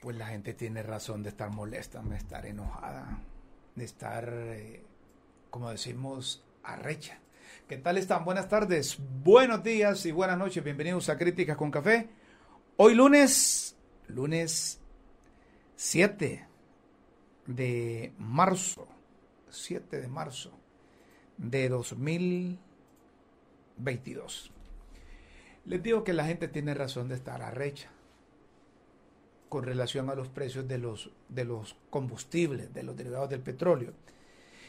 pues la gente tiene razón de estar molesta, de estar enojada, de estar, eh, como decimos, arrecha. ¿Qué tal están? Buenas tardes, buenos días y buenas noches. Bienvenidos a Críticas con Café. Hoy lunes, lunes 7 de marzo, 7 de marzo de 2022. Les digo que la gente tiene razón de estar arrecha con relación a los precios de los, de los combustibles, de los derivados del petróleo.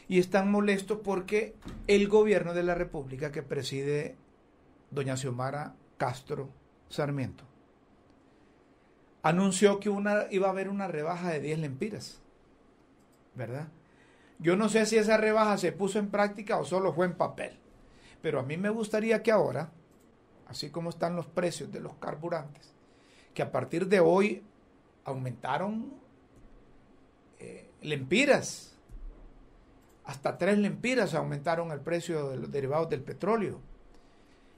Y están molestos porque el gobierno de la República que preside doña Xiomara Castro Sarmiento anunció que una, iba a haber una rebaja de 10 lempiras, ¿verdad? Yo no sé si esa rebaja se puso en práctica o solo fue en papel, pero a mí me gustaría que ahora, así como están los precios de los carburantes, que a partir de hoy aumentaron eh, lempiras. Hasta tres lempiras aumentaron el precio de los derivados del petróleo.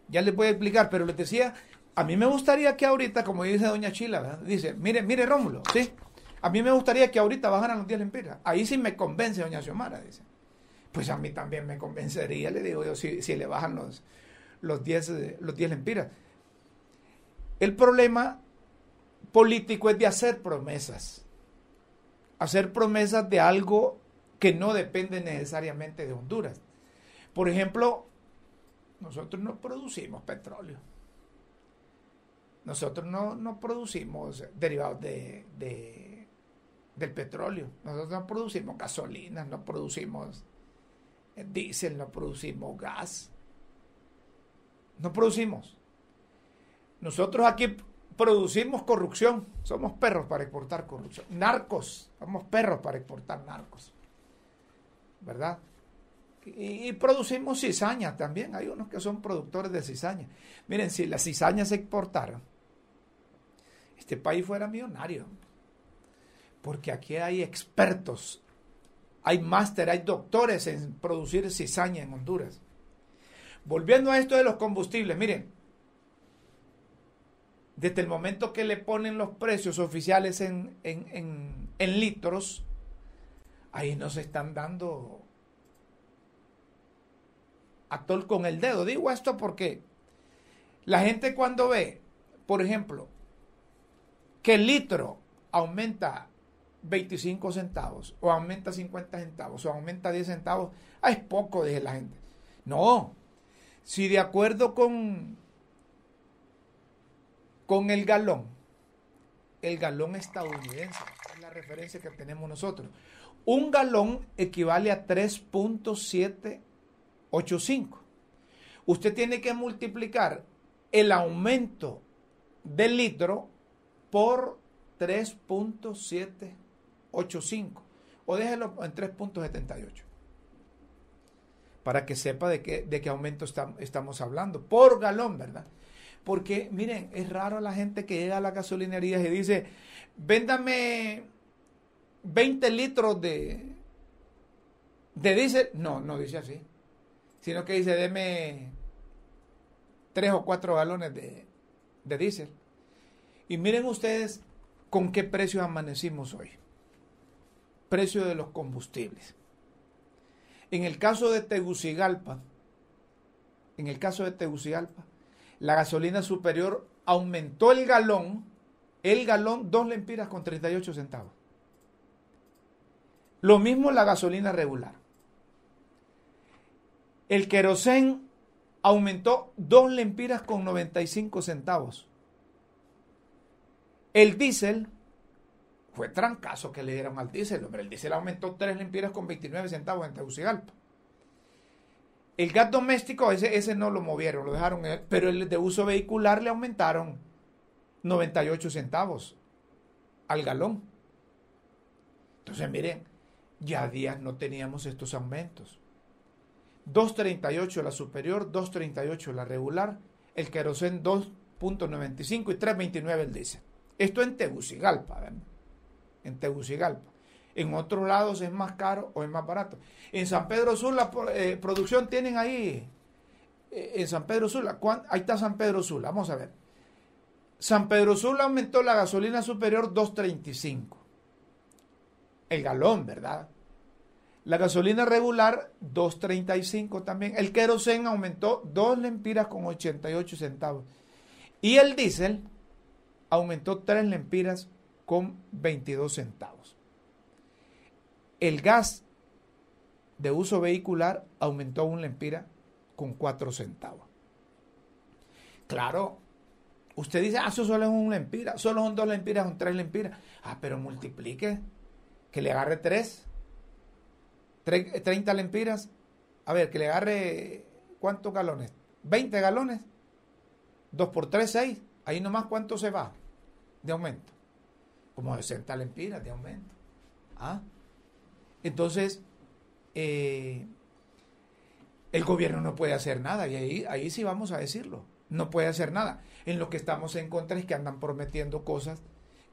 Ya les voy a explicar, pero les decía, a mí me gustaría que ahorita, como dice doña Chila, dice, mire, mire Rómulo, sí, a mí me gustaría que ahorita bajaran los 10 lempiras. Ahí sí me convence doña Xiomara, dice. Pues a mí también me convencería, le digo yo, si, si le bajan los, los 10 los 10 lempiras. El problema político es de hacer promesas. Hacer promesas de algo que no depende necesariamente de Honduras. Por ejemplo, nosotros no producimos petróleo. Nosotros no, producimos derivados de, del petróleo. Nosotros no producimos gasolina, no producimos diésel, no producimos gas. No producimos. Nosotros aquí producimos corrupción. Somos perros para exportar corrupción. Narcos. Somos perros para exportar narcos. ¿Verdad? Y, producimos cizaña también. Hay unos que son productores de cizaña. Miren, si la cizaña se exportara, este país fuera millonario. Porque aquí hay expertos, hay máster, hay doctores en producir cizaña en Honduras. Volviendo a esto de los combustibles, miren, desde el momento que le ponen los precios oficiales en, litros, ahí nos están dando actor con el dedo. Digo esto porque la gente cuando ve, por ejemplo, que el litro aumenta 25 centavos, o aumenta 50 centavos, o aumenta 10 centavos, ah, es poco, dice la gente. No, si de acuerdo con con el galón. El galón estadounidense, es la referencia que tenemos nosotros. Un galón equivale a 3.785. Usted tiene que multiplicar el aumento del litro por 3.785 o déjelo en 3.78 para que sepa de qué, de qué aumento estamos hablando por galón, ¿verdad? Porque, miren, es raro la gente que llega a la gasolinería y dice, véndame 20 litros de, de diésel. No, no dice así. Sino que dice, deme 3 o 4 galones de, de diésel. Y miren ustedes con qué precio amanecimos hoy. Precio de los combustibles. En el caso de Tegucigalpa, en el caso de Tegucigalpa, la gasolina superior aumentó el galón, el galón, dos lempiras con 38 centavos. Lo mismo la gasolina regular. El querosén aumentó dos lempiras con 95 centavos. El diésel fue trancazo que le dieron al diésel, hombre. El diésel aumentó tres lempiras con 29 centavos en Tegucigalpa. El gas doméstico, ese, ese no lo movieron, lo dejaron, pero el de uso vehicular le aumentaron 98 centavos al galón. Entonces, miren, ya días no teníamos estos aumentos. 2.38 la superior, 2.38 la regular, el querosén 2.95 y 3.29 el diésel. Esto en Tegucigalpa, ¿verdad? En Tegucigalpa. En otros lados es más caro o es más barato. En San Pedro Sula, eh, producción tienen ahí, eh, en San Pedro Sula, ahí está San Pedro Sula, vamos a ver. San Pedro Sula aumentó la gasolina superior 2.35. El galón, ¿verdad? La gasolina regular 2.35 también. El querosén aumentó 2 lempiras con 88 centavos. Y el diésel aumentó 3 lempiras con 22 centavos. El gas de uso vehicular aumentó un lempira con 4 centavos. Claro, usted dice, ah, eso solo es un lempira, solo son dos lempiras, son tres lempiras. Ah, pero multiplique, que le agarre 3, 30 lempiras. A ver, que le agarre, ¿cuántos galones? 20 galones. 2 por 3, 6. Ahí nomás cuánto se va de aumento. Como 60 lempiras de aumento. ¿Ah? Entonces, eh, el gobierno no puede hacer nada. Y ahí, ahí sí vamos a decirlo. No puede hacer nada. En lo que estamos en contra es que andan prometiendo cosas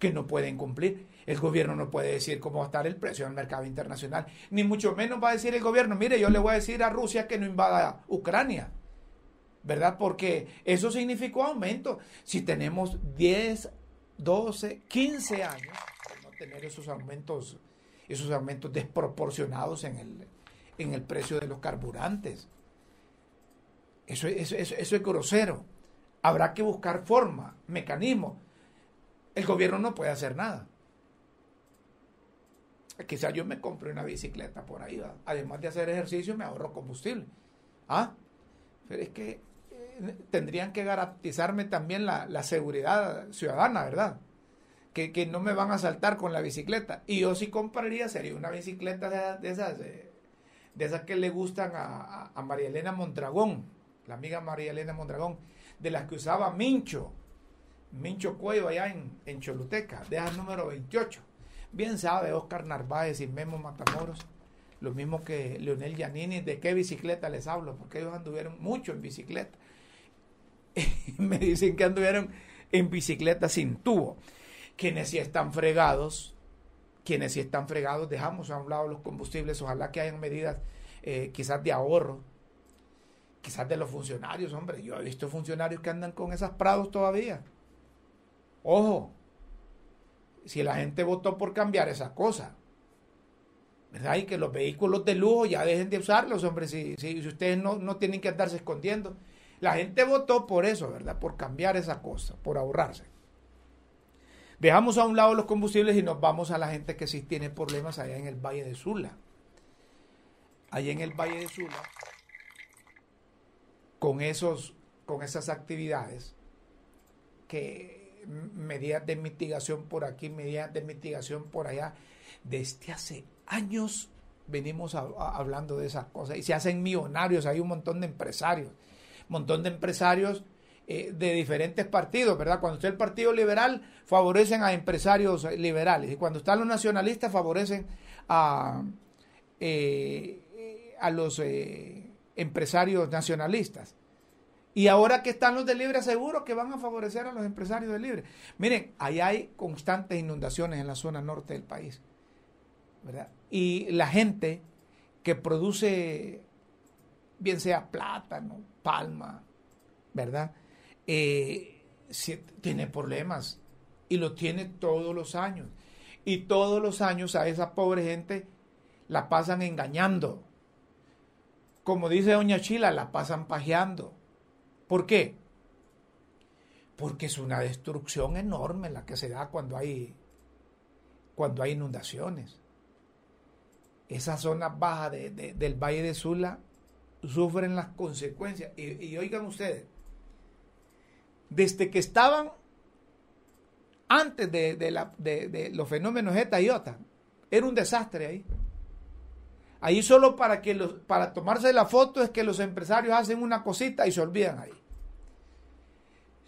que no pueden cumplir. El gobierno no puede decir cómo va a estar el precio en el mercado internacional, ni mucho menos va a decir el gobierno, mire, yo le voy a decir a Rusia que no invada Ucrania, ¿verdad? Porque eso significó aumento. Si tenemos 10, 12, 15 años no tener esos aumentos, esos aumentos desproporcionados en el, en el precio de los carburantes. Eso, eso, eso es grosero. Habrá que buscar forma, mecanismos el gobierno no puede hacer nada. Quizás yo me compre una bicicleta por ahí. Además de hacer ejercicio, me ahorro combustible. ¿Ah? Pero es que eh, tendrían que garantizarme también la, seguridad ciudadana, ¿verdad? Que, no me van a saltar con la bicicleta. Y yo sí compraría, sería una bicicleta de, esas, de, esas que le gustan a, a María Elena Mondragón, la amiga María Elena Mondragón, de las que usaba Mincho Mincho Cuello allá en, en Choluteca, deja el número 28. Bien sabe Oscar Narváez y Memo Matamoros, lo mismo que Leonel Giannini, de qué bicicleta les hablo, porque ellos anduvieron mucho en bicicleta. Me dicen que anduvieron en bicicleta sin tubo. Quienes sí están fregados, quienes sí están fregados, dejamos a un lado los combustibles, ojalá que hayan medidas eh, quizás de ahorro, quizás de los funcionarios, hombre, yo he visto funcionarios que andan con esas prados todavía Ojo, si la gente votó por cambiar esa cosa, ¿verdad? Y que los vehículos de lujo ya dejen de usarlos, hombre, si, si, ustedes no, no tienen que andarse escondiendo. La gente votó por eso, ¿verdad? Por cambiar esa cosa, por ahorrarse. Dejamos a un lado los combustibles y nos vamos a la gente que sí tiene problemas allá en el Valle de Sula. Allá en el Valle de Sula, con, esos, con esas actividades que medidas de mitigación por aquí, medidas de mitigación por allá. Desde hace años venimos hablando de esas cosas y se hacen millonarios, hay un montón de empresarios, un montón de empresarios eh, de diferentes partidos, ¿verdad? Cuando está el Partido Liberal, favorecen a empresarios liberales y cuando están los nacionalistas, favorecen a, eh, a los eh, empresarios nacionalistas. Y ahora que están los de libre, seguro que van a favorecer a los empresarios de libre. Miren, ahí hay constantes inundaciones en la zona norte del país. ¿verdad? Y la gente que produce, bien sea plátano, palma, ¿verdad? Eh, tiene problemas y lo tiene todos los años. Y todos los años a esa pobre gente la pasan engañando. Como dice Doña Chila, la pasan pajeando ¿Por qué? Porque es una destrucción enorme la que se da cuando hay, cuando hay inundaciones. Esa zona baja del Valle de Sula sufren las consecuencias. Y, oigan ustedes, desde que estaban antes de, los fenómenos ETA y OTA, era un desastre ahí. Ahí solo para, que para tomarse la foto es que los empresarios hacen una cosita y se olvidan ahí.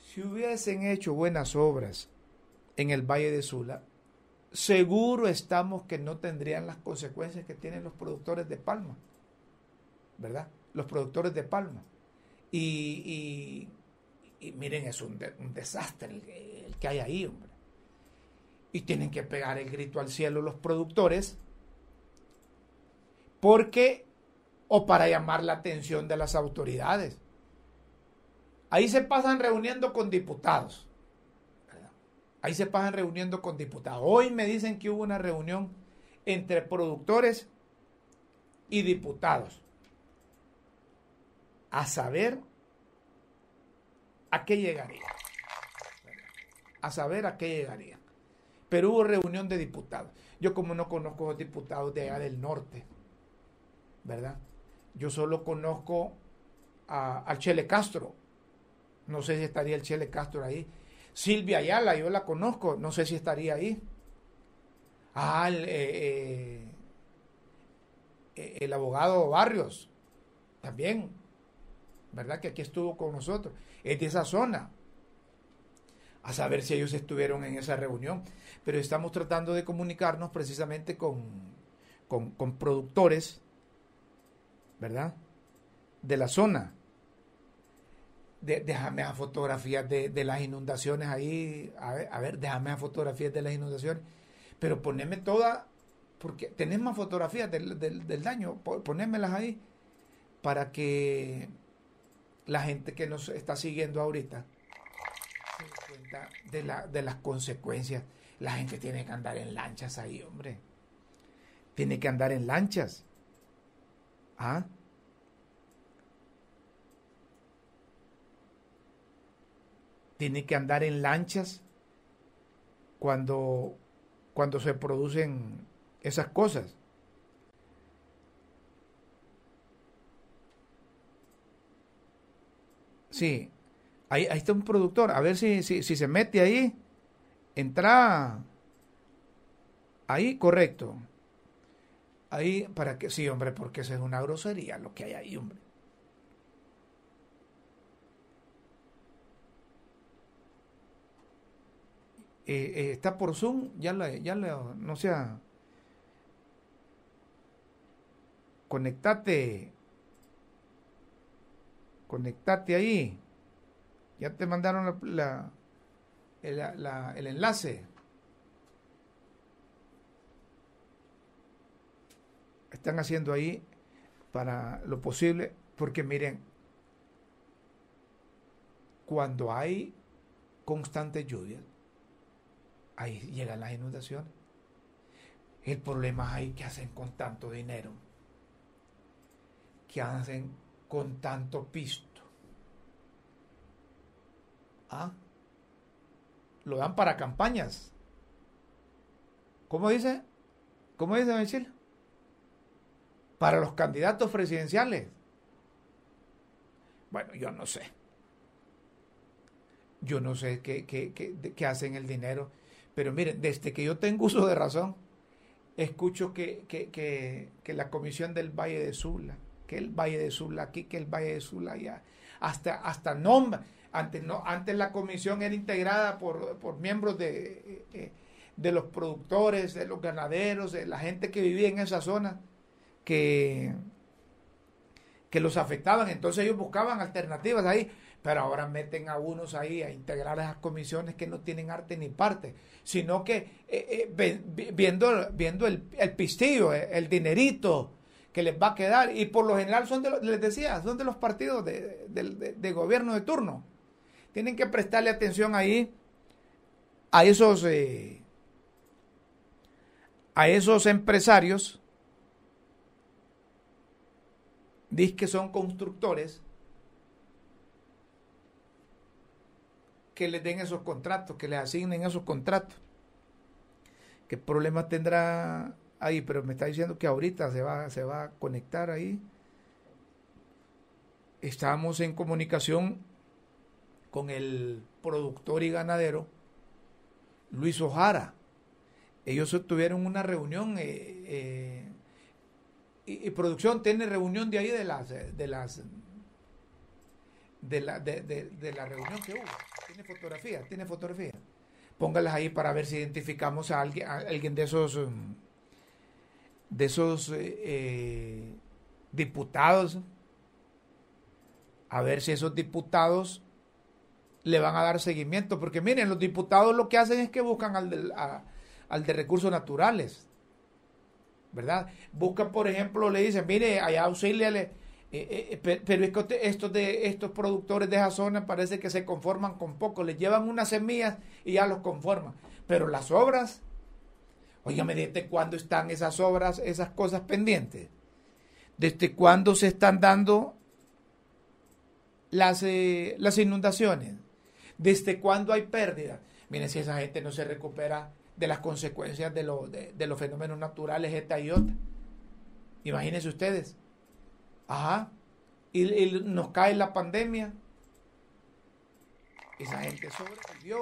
Si hubiesen hecho buenas obras en el Valle de Sula, seguro estamos que no tendrían las consecuencias que tienen los productores de palma, ¿verdad? Los productores de palma. Y, miren, es un, desastre el, el que hay ahí, hombre. Y tienen que pegar el grito al cielo los productores porque o para llamar la atención de las autoridades. Ahí se pasan reuniendo con diputados. Ahí se pasan reuniendo con diputados. Hoy me dicen que hubo una reunión entre productores y diputados. A saber a qué llegaría. A saber a qué llegaría. Pero hubo reunión de diputados. Yo como no conozco a los diputados de allá del norte, ¿verdad? Yo solo conozco al Chele Castro. No sé si estaría el Chele Castro ahí. Silvia Ayala, yo la conozco, no sé si estaría ahí. Ah, el, eh, eh, el abogado Barrios, también, ¿verdad? Que aquí estuvo con nosotros. Es de esa zona. A saber si ellos estuvieron en esa reunión. Pero estamos tratando de comunicarnos precisamente con, con, productores, ¿verdad? De la zona. déjame a fotografías de, las inundaciones ahí. A ver, déjame a fotografías de las inundaciones. Pero poneme toda, porque tenés más fotografías del, del daño, ponémelas ahí para que la gente que nos está siguiendo ahorita se dé cuenta de, la, de las consecuencias. La gente tiene que andar en lanchas ahí, hombre. Tiene que andar en lanchas. ¿Ah? Tiene que andar en lanchas cuando, cuando se producen esas cosas. Sí, ahí, ahí, está un productor. A ver si, si, si se mete ahí. Entra ahí, correcto. Ahí, para que, sí, hombre, porque eso es una grosería lo que hay ahí, hombre. Eh, eh, está por Zoom, ya le, ya le, no sea, conectate conectate ahí. Ya te mandaron la, el enlace. Están haciendo ahí para lo posible, porque miren, cuando hay constantes lluvias, ahí llegan las inundaciones. El problema es que hacen con tanto dinero, que hacen con tanto pisto? ¿Ah? Lo dan para campañas. ¿Cómo dice? ¿Cómo dice Michelle? Para los candidatos presidenciales. Bueno, yo no sé. Yo no sé qué, qué, hacen el dinero. Pero miren, desde que yo tengo uso de razón, escucho que, que la Comisión del Valle de Sula, que el Valle de Sula aquí, que el Valle de Sula allá. Hasta, hasta nombre. Antes, no, antes la comisión era integrada por, por miembros de, eh, de los productores, de los ganaderos, de la gente que vivía en esa zona, que, que los afectaban. Entonces ellos buscaban alternativas ahí, pero ahora meten a unos ahí a integrar esas comisiones que no tienen arte ni parte, sino que eh, eh, viendo, viendo el, el pistillo, el dinerito, que les va a quedar y por lo general son de los, les decía, son de los partidos de, gobierno de turno. Tienen que prestarle atención ahí a esos eh, a esos empresarios dice que son constructores que les den esos contratos, que les asignen esos contratos. ¿Qué problema tendrá ahí, pero me está diciendo que ahorita se va, se va a conectar ahí. Estamos en comunicación con el productor y ganadero Luis Ojara. Ellos tuvieron una reunión eh, eh, y, producción tiene reunión de ahí de las de las de la, de, la reunión que hubo. Tiene fotografía, tiene fotografía. Póngalas ahí para ver si identificamos a alguien, a alguien de esos um, de esos eh, eh, diputados, a ver si esos diputados le van a dar seguimiento, porque miren, los diputados lo que hacen es que buscan al de, al de recursos naturales, ¿verdad? Buscan, por ejemplo, le dicen, mire, allá auxíliale Eh, eh, pero es que estos, de, estos productores de esa zona parece que se conforman con poco, les llevan unas semillas y ya los conforman. Pero las obras, oígame, ¿desde cuándo están esas obras, esas cosas pendientes? ¿Desde cuándo se están dando las, eh, las inundaciones? ¿Desde cuándo hay pérdidas? Miren, si esa gente no se recupera de las consecuencias de, de, los fenómenos naturales, esta y otra. Imagínense ustedes. Ajá. Y, nos cae la pandemia. Esa gente sobrevivió.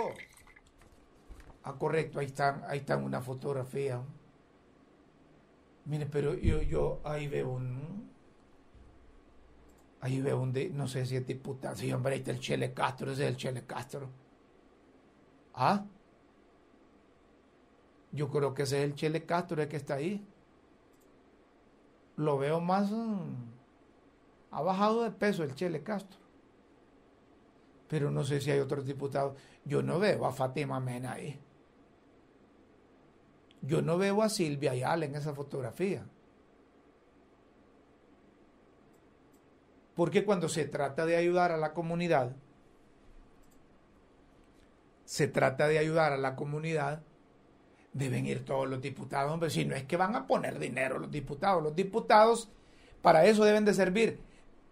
Ah, correcto, ahí están, ahí están una fotografía. Mire, pero yo, yo ahí veo un. Ahí veo un. no sé si es diputado. Sí, hombre, ahí está el Chele Castro, ese es el Chele Castro. ¿Ah? Yo creo que ese es el Chele Castro, el que está ahí. Lo veo más. Mm, ha bajado de peso el Chele Castro. Pero no sé si hay otros diputados. Yo no veo a Fátima Mena ahí. Yo no veo a Silvia Ayala en esa fotografía. Porque cuando se trata de ayudar a la comunidad, se trata de ayudar a la comunidad, deben ir todos los diputados, hombre, si no es que van a poner dinero los diputados, los diputados para eso deben de servir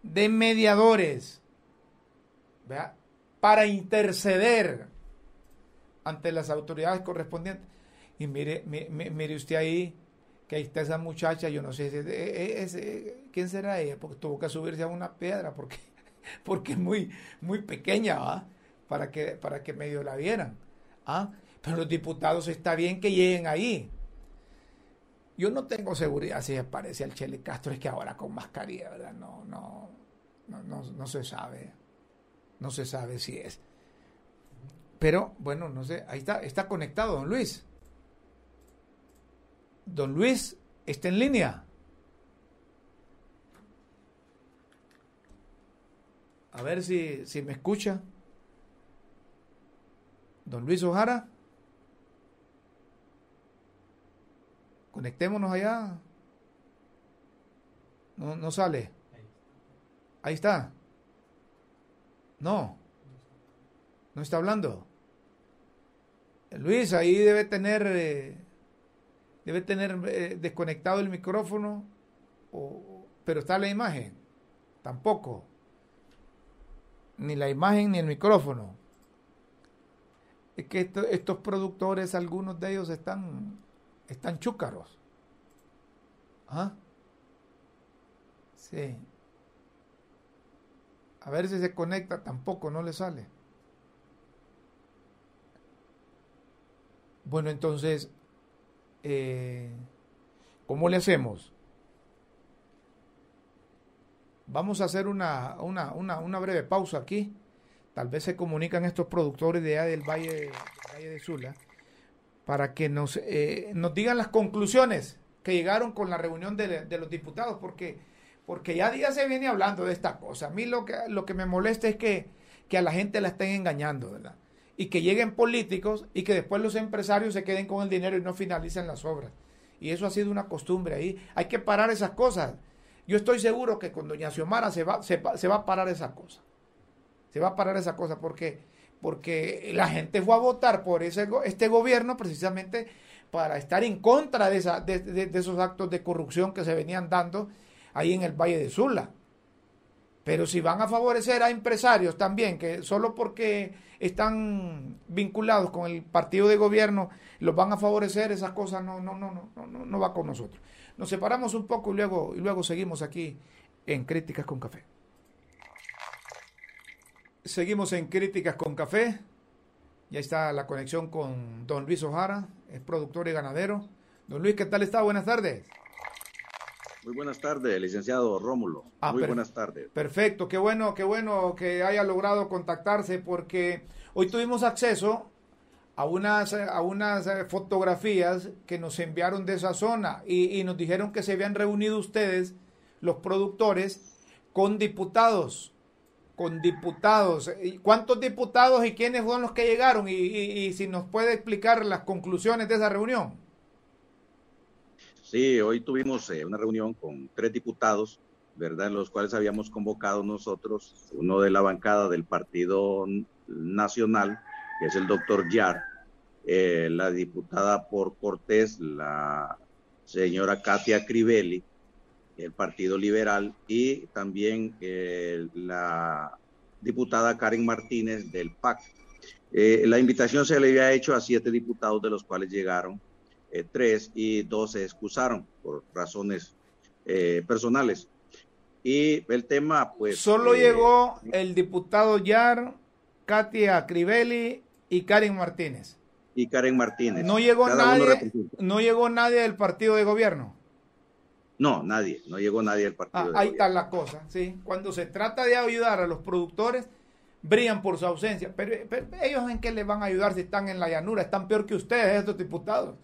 de mediadores, ¿vea? para interceder ante las autoridades correspondientes. Y mire, mire, usted ahí, que ahí está esa muchacha, yo no sé si es, quién será ella, porque tuvo que subirse a una piedra, porque, porque es muy, muy pequeña, ¿va? Para que, para que medio la vieran. ¿ah? Pero los diputados está bien que lleguen ahí. Yo no tengo seguridad si aparece al Chele Castro, es que ahora con mascarilla, ¿verdad? No, no, no, no, no se sabe. No se sabe si es. Pero, bueno, no sé, ahí está, está conectado, don Luis. Don Luis, ¿está en línea? A ver si, si me escucha. Don Luis Ojara. Conectémonos allá. No, no sale. Ahí está. No. No está hablando. Luis, ahí debe tener, eh, debe tener eh, desconectado el micrófono, o, pero está la imagen. Tampoco. Ni la imagen ni el micrófono. Es que estos productores, algunos de ellos están están chúcaros. ¿Ah? Sí. A ver si se conecta, tampoco no le sale. Bueno, entonces, eh, ¿cómo le hacemos? Vamos a hacer una, una, una, una, breve pausa aquí. Tal vez se comunican estos productores de allá del Valle, del de Sula para que nos, eh, nos digan las conclusiones que llegaron con la reunión de, los diputados, porque, porque ya día se viene hablando de esta cosa. A mí lo que, lo que me molesta es que, que a la gente la estén engañando, ¿verdad? Y que lleguen políticos y que después los empresarios se queden con el dinero y no finalicen las obras. Y eso ha sido una costumbre ahí. Hay que parar esas cosas. Yo estoy seguro que con doña Xiomara se va, se, se va a parar esa cosa. Se va a parar esa cosa porque porque la gente fue a votar por ese, este gobierno precisamente para estar en contra de, esa, de, esos actos de corrupción que se venían dando ahí en el Valle de Sula. Pero si van a favorecer a empresarios también, que solo porque están vinculados con el partido de gobierno los van a favorecer, esas cosas no, no, no, no, no, no va con nosotros. Nos separamos un poco luego, y luego seguimos aquí en Críticas con Café. Seguimos en Críticas con Café. Ya está la conexión con don Luis Ojara, es productor y ganadero. Don Luis, ¿qué tal está? Buenas tardes. Muy buenas tardes, licenciado Rómulo. Ah, Muy buenas tardes. Perfecto, qué bueno, qué bueno que haya logrado contactarse porque hoy tuvimos acceso a unas, a unas eh, fotografías que nos enviaron de esa zona y, y nos dijeron que se habían reunido ustedes, los productores, con diputados con diputados. ¿Cuántos diputados y quiénes fueron los que llegaron? Y, si nos puede explicar las conclusiones de esa reunión. Sí, hoy tuvimos eh, una reunión con tres diputados ¿verdad? Los cuales habíamos convocado nosotros, uno de la bancada del Partido Nacional, que es el doctor Yar, eh, la diputada por Cortés, la señora Katia Crivelli, el Partido Liberal, y también eh, la diputada Karen Martínez del PAC. Eh, la invitación se le había hecho a siete diputados, de los cuales llegaron tres y dos se excusaron por razones personales. Y el tema, pues... Solo llegó el diputado Yar, Katia Crivelli y Karen Martínez y Karen Martínez. No llegó nadie, no llegó nadie del partido de gobierno. No, nadie, no llegó nadie del partido. Ah, ahí está la cosa, sí. Cuando se trata de ayudar a los productores, brillan por su ausencia. Pero, ellos en qué les van a ayudar si están en la llanura, están peor que ustedes, estos diputados.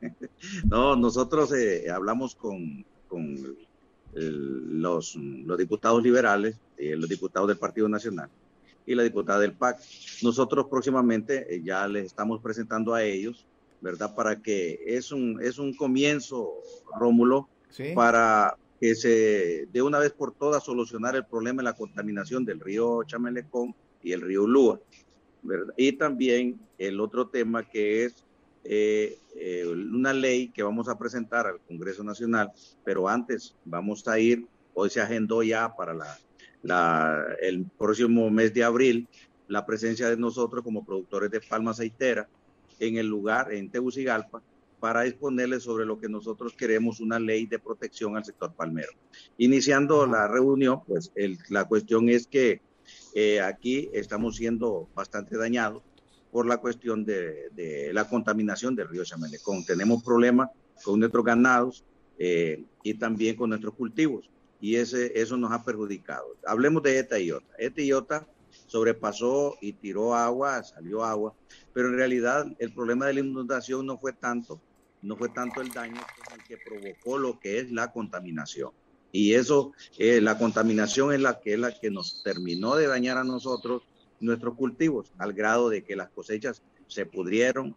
no, nosotros eh, hablamos con, los, los diputados liberales, y los diputados del Partido Nacional y la diputada del PAC. Nosotros próximamente eh, ya les estamos presentando a ellos, ¿verdad? Para que es un, es un comienzo, Rómulo, para que se de una vez por todas solucionar el problema de la contaminación del río Chamelecón y el río Lúa. ¿verdad? Y también el otro tema que es eh, eh, una ley que vamos a presentar al Congreso Nacional, pero antes vamos a ir, hoy se agendó ya para la la, el próximo mes de abril la presencia de nosotros como productores de palma aceitera en el lugar, en Tegucigalpa, para exponerles sobre lo que nosotros queremos, una ley de protección al sector palmero. Iniciando la reunión, pues la cuestión es que eh, aquí estamos siendo bastante dañados por la cuestión de, de, la contaminación del río Chamelecón. Tenemos problemas con nuestros ganados eh, y también con nuestros cultivos y ese, eso nos ha perjudicado. Hablemos de esta iota. Esta iota sobrepasó y tiró agua, salió agua, pero en realidad el problema de la inundación no fue tanto, no fue tanto el daño el que provocó lo que es la contaminación. Y eso, eh, la contaminación es la que es la que nos terminó de dañar a nosotros nuestros cultivos, al grado de que las cosechas se pudrieron,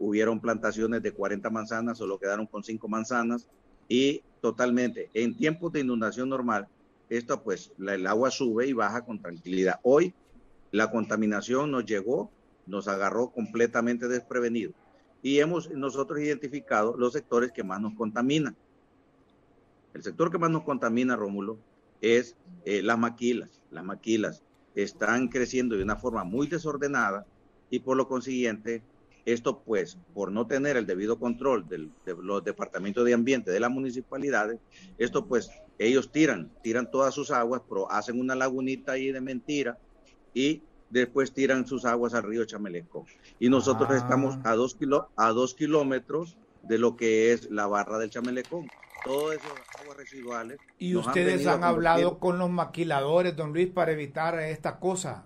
hubieron plantaciones de 40 manzanas, solo quedaron con 5 manzanas, y totalmente. En tiempos de inundación normal, esto pues el agua sube y baja con tranquilidad. Hoy la contaminación nos llegó, nos agarró completamente desprevenido y hemos nosotros identificado los sectores que más nos contaminan. El sector que más nos contamina, Rómulo, es eh, las maquilas. Las maquilas están creciendo de una forma muy desordenada y por lo consiguiente esto pues, por no tener el debido control de los departamentos de ambiente de las municipalidades, esto pues, ellos tiran, tiran todas sus aguas, pero hacen una lagunita ahí de mentira y después tiran sus aguas al río Chamelecón. Y nosotros ah. estamos a dos, kilo, a dos kilómetros de lo que es la barra del Chamelecón. Todas esas aguas residuales. ¿Y ustedes han, hablado con los maquiladores, don Luis, para evitar esta cosa?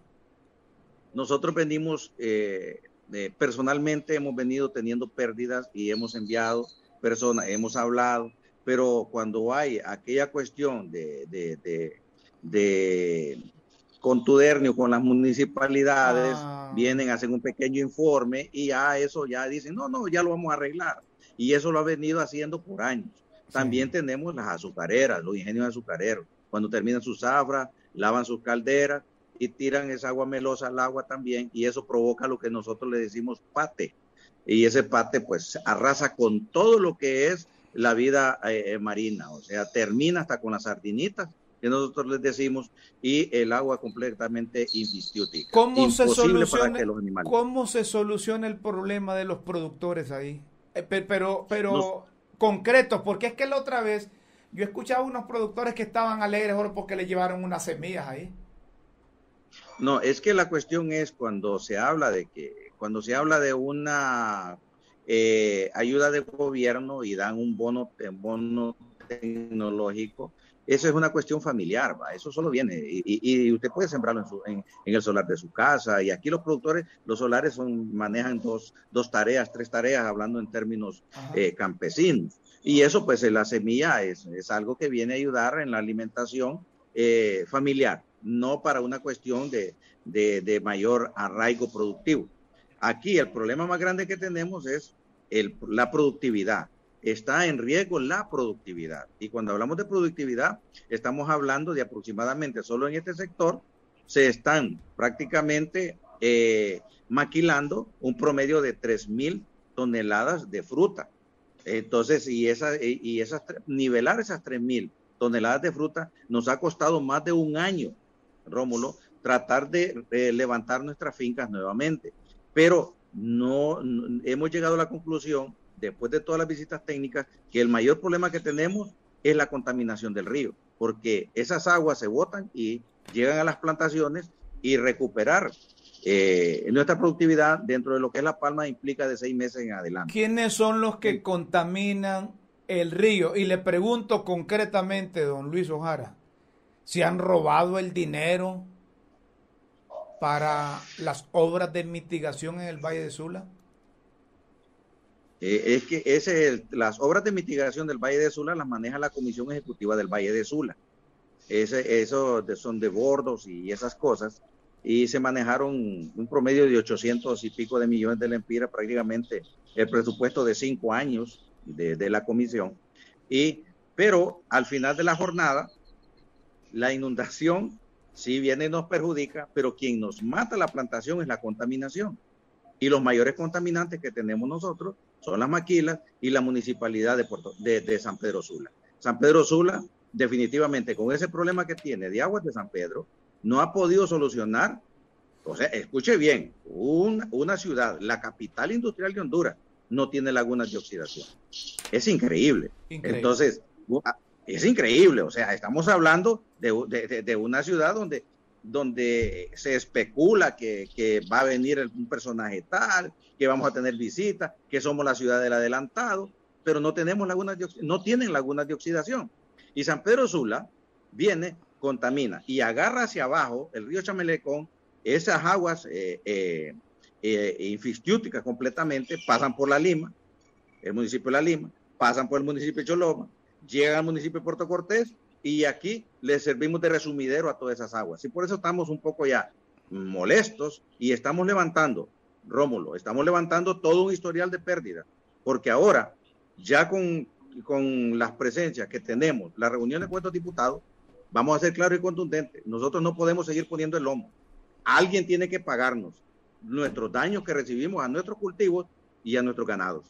Nosotros venimos eh, eh, personalmente hemos venido teniendo pérdidas y hemos enviado personas, hemos hablado, pero cuando hay aquella cuestión de, de, de, contudernio con las municipalidades, ah. vienen, hacen un pequeño informe y ya eso ya dicen, no, no, ya lo vamos a arreglar. Y eso lo ha venido haciendo por años. También tenemos las azucareras, los ingenios azucareros. Cuando terminan sus zafras, lavan sus calderas y tiran esa agua melosa al agua también y eso provoca lo que nosotros le decimos pate. Y ese pate pues arrasa con todo lo que es la vida eh, marina, o sea, termina hasta con las sardinitas que nosotros les decimos y el agua completamente infistiótica. ¿Cómo se, soluciona, ¿Cómo se soluciona el problema de los productores ahí? Eh, pero pero concretos, porque es que la otra vez yo escuchaba unos productores que estaban alegres porque le llevaron unas semillas ahí. No, es que la cuestión es cuando se habla de que, cuando se habla de una eh, ayuda de gobierno y dan un bono, bono tecnológico, eso es una cuestión familiar, ¿va? eso solo viene y, usted puede sembrarlo en, el solar de su casa y aquí los productores, los solares son, manejan dos, dos tareas, tres tareas, hablando en términos eh, campesinos. Y eso pues la semilla es, es, algo que viene a ayudar en la alimentación eh, familiar no para una cuestión de, de, mayor arraigo productivo. Aquí el problema más grande que tenemos es el, la productividad. Está en riesgo la productividad. Y cuando hablamos de productividad, estamos hablando de aproximadamente, solo en este sector, se están prácticamente eh, maquilando un promedio de 3.000 toneladas de fruta. Entonces, y, esa, y esas, nivelar esas 3.000 toneladas de fruta nos ha costado más de un año, Rómulo, tratar de levantar nuestras fincas nuevamente. Pero no, hemos llegado a la conclusión, después de todas las visitas técnicas, que el mayor problema que tenemos es la contaminación del río, porque esas aguas se botan y llegan a las plantaciones y recuperar eh, nuestra productividad dentro de lo que es la palma implica de seis meses en adelante. ¿Quiénes son los que contaminan el río? Y le pregunto concretamente, don Luis Ojara, si han robado el dinero para las obras de mitigación en el Valle de Sula? Eh, es que ese las obras de mitigación del Valle de Sula las maneja la Comisión Ejecutiva del Valle de Sula. Ese, eso son de bordos y esas cosas. Y se manejaron un promedio de 800 y pico de millones de lempiras, prácticamente el presupuesto de cinco años de, de la comisión. Y, pero al final de la jornada, la inundación si viene y nos perjudica, pero quien nos mata la plantación es la contaminación. Y los mayores contaminantes que tenemos nosotros son las maquilas y la municipalidad de, Puerto, de, San Pedro Sula. San Pedro Sula, definitivamente, con ese problema que tiene de aguas de San Pedro, no ha podido solucionar, o sea, escuche bien, una ciudad, la capital industrial de Honduras, no tiene lagunas de oxidación. Es increíble. increíble. Entonces, es increíble, o sea, estamos hablando de, una ciudad donde, donde se especula que, va a venir un personaje tal, que vamos a tener visitas, que somos la ciudad del adelantado, pero no tenemos lagunas no tienen lagunas de oxidación. Y San Pedro Sula viene, contamina y agarra hacia abajo el río Chamelecón, esas aguas eh, eh, eh completamente, pasan por la Lima, el municipio de La Lima, pasan por el municipio de Choloma, llega al municipio de Puerto Cortés y aquí le servimos de resumidero a todas esas aguas. Y por eso estamos un poco ya molestos y estamos levantando, Rómulo, estamos levantando todo un historial de pérdida, porque ahora, ya con, con las presencias que tenemos, las reuniones con estos diputados, vamos a ser claros y contundentes. Nosotros no podemos seguir poniendo el lomo. Alguien tiene que pagarnos nuestros daños que recibimos a nuestros cultivos y a nuestros ganados.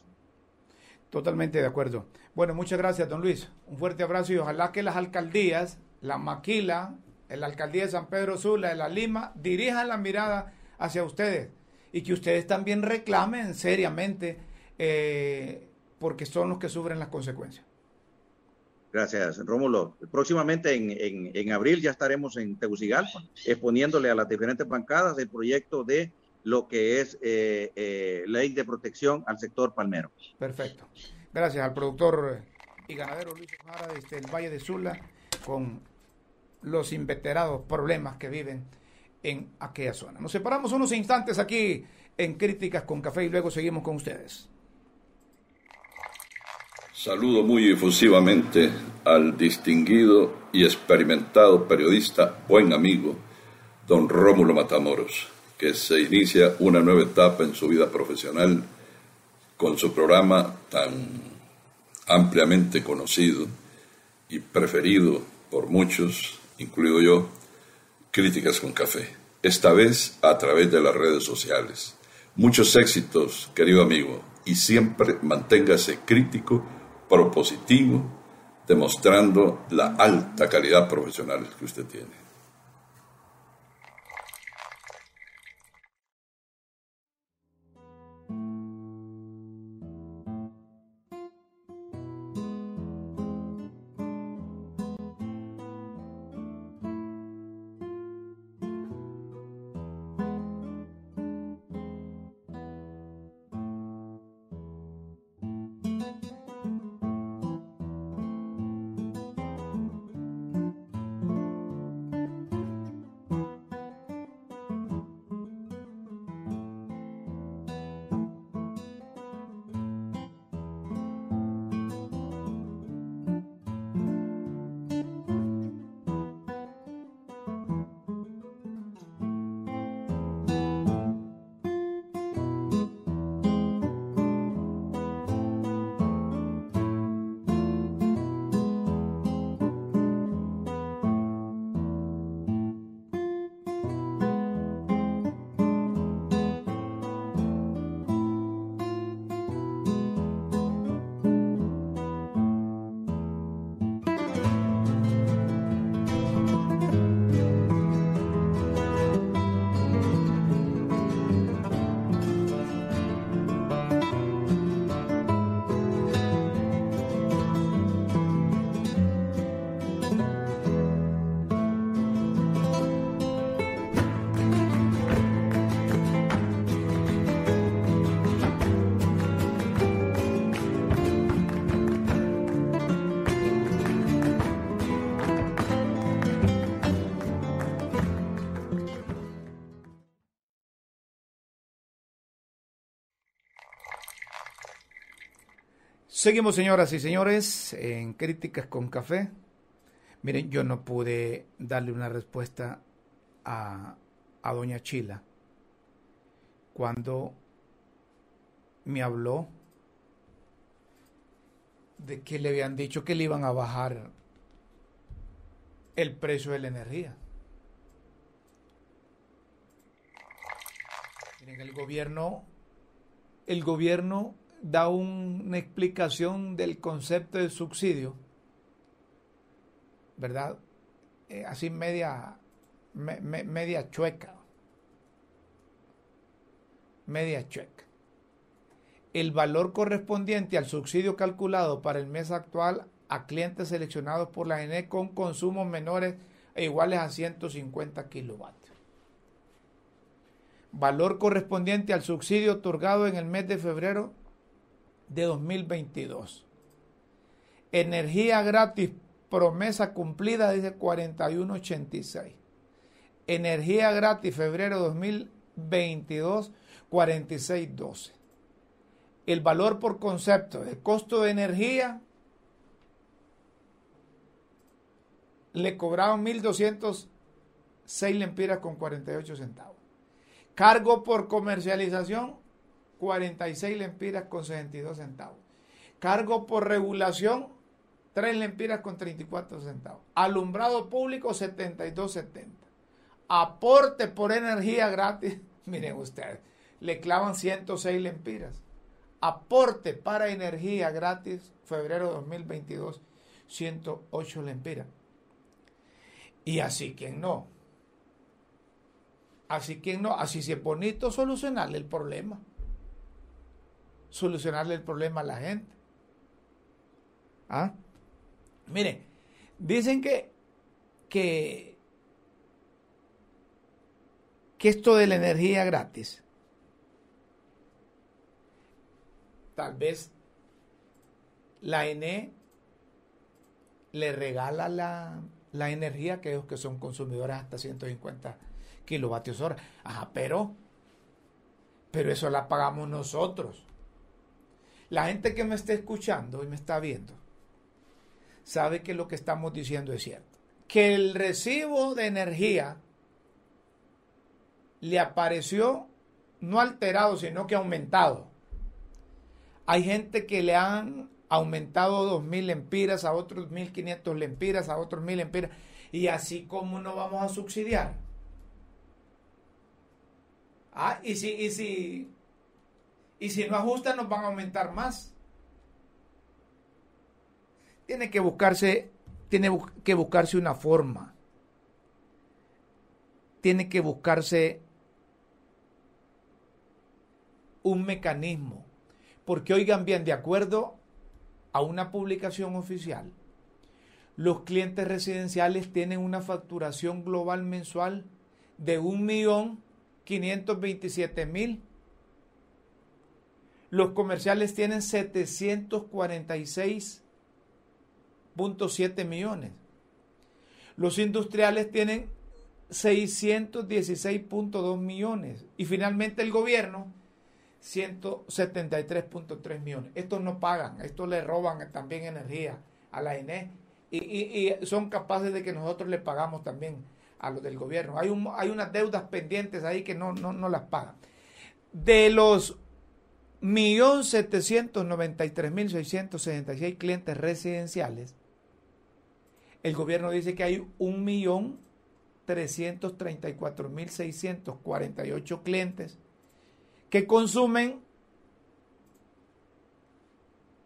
Totalmente de acuerdo. Bueno, muchas gracias, don Luis. Un fuerte abrazo y ojalá que las alcaldías, la Maquila, la alcaldía de San Pedro Sula, de la Lima, dirijan la mirada hacia ustedes y que ustedes también reclamen seriamente eh, porque son los que sufren las consecuencias. Gracias, Rómulo. Próximamente en, en abril ya estaremos en Tegucigalpa exponiéndole a las diferentes bancadas el proyecto de lo que es eh, eh, ley de protección al sector palmero. Perfecto. Gracias al productor y ganadero Luis Ojara desde el Valle de Sula con los inveterados problemas que viven en aquella zona. Nos separamos unos instantes aquí en Críticas con Café y luego seguimos con ustedes. Saludo muy efusivamente al distinguido y experimentado periodista, buen amigo, don Rómulo Matamoros que se inicia una nueva etapa en su vida profesional con su programa tan ampliamente conocido y preferido por muchos, incluido yo, Críticas con Café, esta vez a través de las redes sociales. Muchos éxitos, querido amigo, y siempre manténgase crítico, propositivo, demostrando la alta calidad profesional que usted tiene. Seguimos, señoras y señores, en Críticas con Café. Miren, yo no pude darle una respuesta a, doña Chila cuando me habló de que le habían dicho que le iban a bajar el precio de la energía. Miren, el gobierno, el gobierno da una explicación del concepto de subsidio, ¿verdad? Eh, así media, media chueca. Media chueca. El valor correspondiente al subsidio calculado para el mes actual a clientes seleccionados por la ENE con consumos menores e iguales a 150 kilovatios. Valor correspondiente al subsidio otorgado en el mes de febrero de 2022. Energía gratis, promesa cumplida, dice 4186. Energía gratis, febrero 2022, 4612. El valor por concepto de costo de energía le cobraron 1.206 lempiras con 48 centavos. Cargo por comercialización, 46 lempiras con 62 centavos. Cargo por regulación, 3 lempiras con 34 centavos. Alumbrado público, 72.70. Aporte por energía gratis, miren ustedes, le clavan 106 lempiras. Aporte para energía gratis, febrero 2022, 108 lempiras. Y así quien no. Así quien no, así si es bonito solucionarle el problema solucionarle el problema a la gente. ¿Ah? Miren, dicen que, que, que esto de la energía gratis, tal vez la ENE le regala la, la energía a aquellos que son consumidores hasta 150 kilovatios hora. Ajá, pero, pero eso la pagamos nosotros. La gente que me está escuchando y me está viendo sabe que lo que estamos diciendo es cierto. Que el recibo de energía le apareció no alterado, sino que aumentado. Hay gente que le han aumentado 2.000 lempiras, a otros 1.500 lempiras, a otros 1.000 lempiras. Y así como no vamos a subsidiar. Ah, si, y si y si no ajustan, nos van a aumentar más. Tiene que buscarse, tiene que buscarse una forma. Tiene que buscarse un mecanismo. Porque oigan bien, de acuerdo a una publicación oficial, los clientes residenciales tienen una facturación global mensual de 1.527.000 los comerciales tienen 746.7 millones. Los industriales tienen 616.2 millones. Y finalmente el gobierno, 173.3 millones. Estos no pagan, estos le roban también energía a la INE y, son capaces de que nosotros le pagamos también a los del gobierno. Hay, un, hay unas deudas pendientes ahí que no, no, no las pagan. De los 1.793.666 clientes residenciales, el gobierno dice que hay 1.334.648 clientes que consumen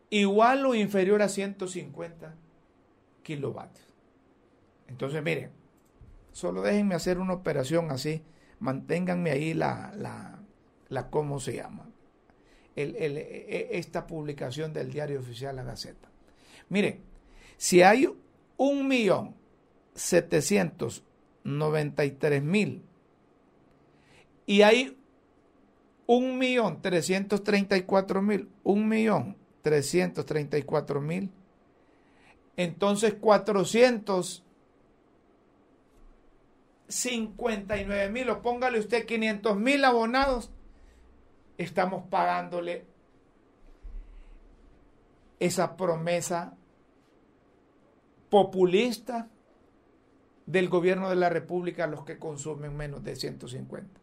igual o inferior a 150 kilovatios. Entonces, miren, solo déjenme hacer una operación así, manténganme ahí la, la, la ¿cómo se llama? E, esta publicación del diario oficial La Gaceta. Mire, si hay un millón setecientos noventa y tres mil y hay un millón trescientos treinta y cuatro mil, un millón trescientos treinta y cuatro mil, entonces cuatrocientos cincuenta y nueve mil, o póngale usted quinientos mil abonados estamos pagándole esa promesa populista del gobierno de la República a los que consumen menos de 150.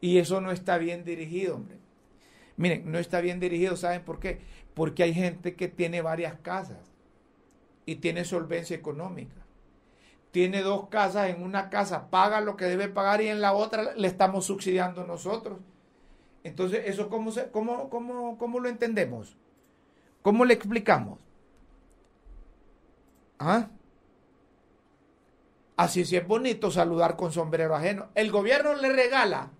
Y eso no está bien dirigido, hombre. Miren, no está bien dirigido, ¿saben por qué? Porque hay gente que tiene varias casas y tiene solvencia económica. Tiene dos casas, en una casa paga lo que debe pagar y en la otra le estamos subsidiando nosotros. Entonces, ¿eso cómo, se, cómo, cómo, cómo lo entendemos? ¿Cómo le explicamos? ¿Ah? Así sí es bonito saludar con sombrero ajeno. El gobierno le regala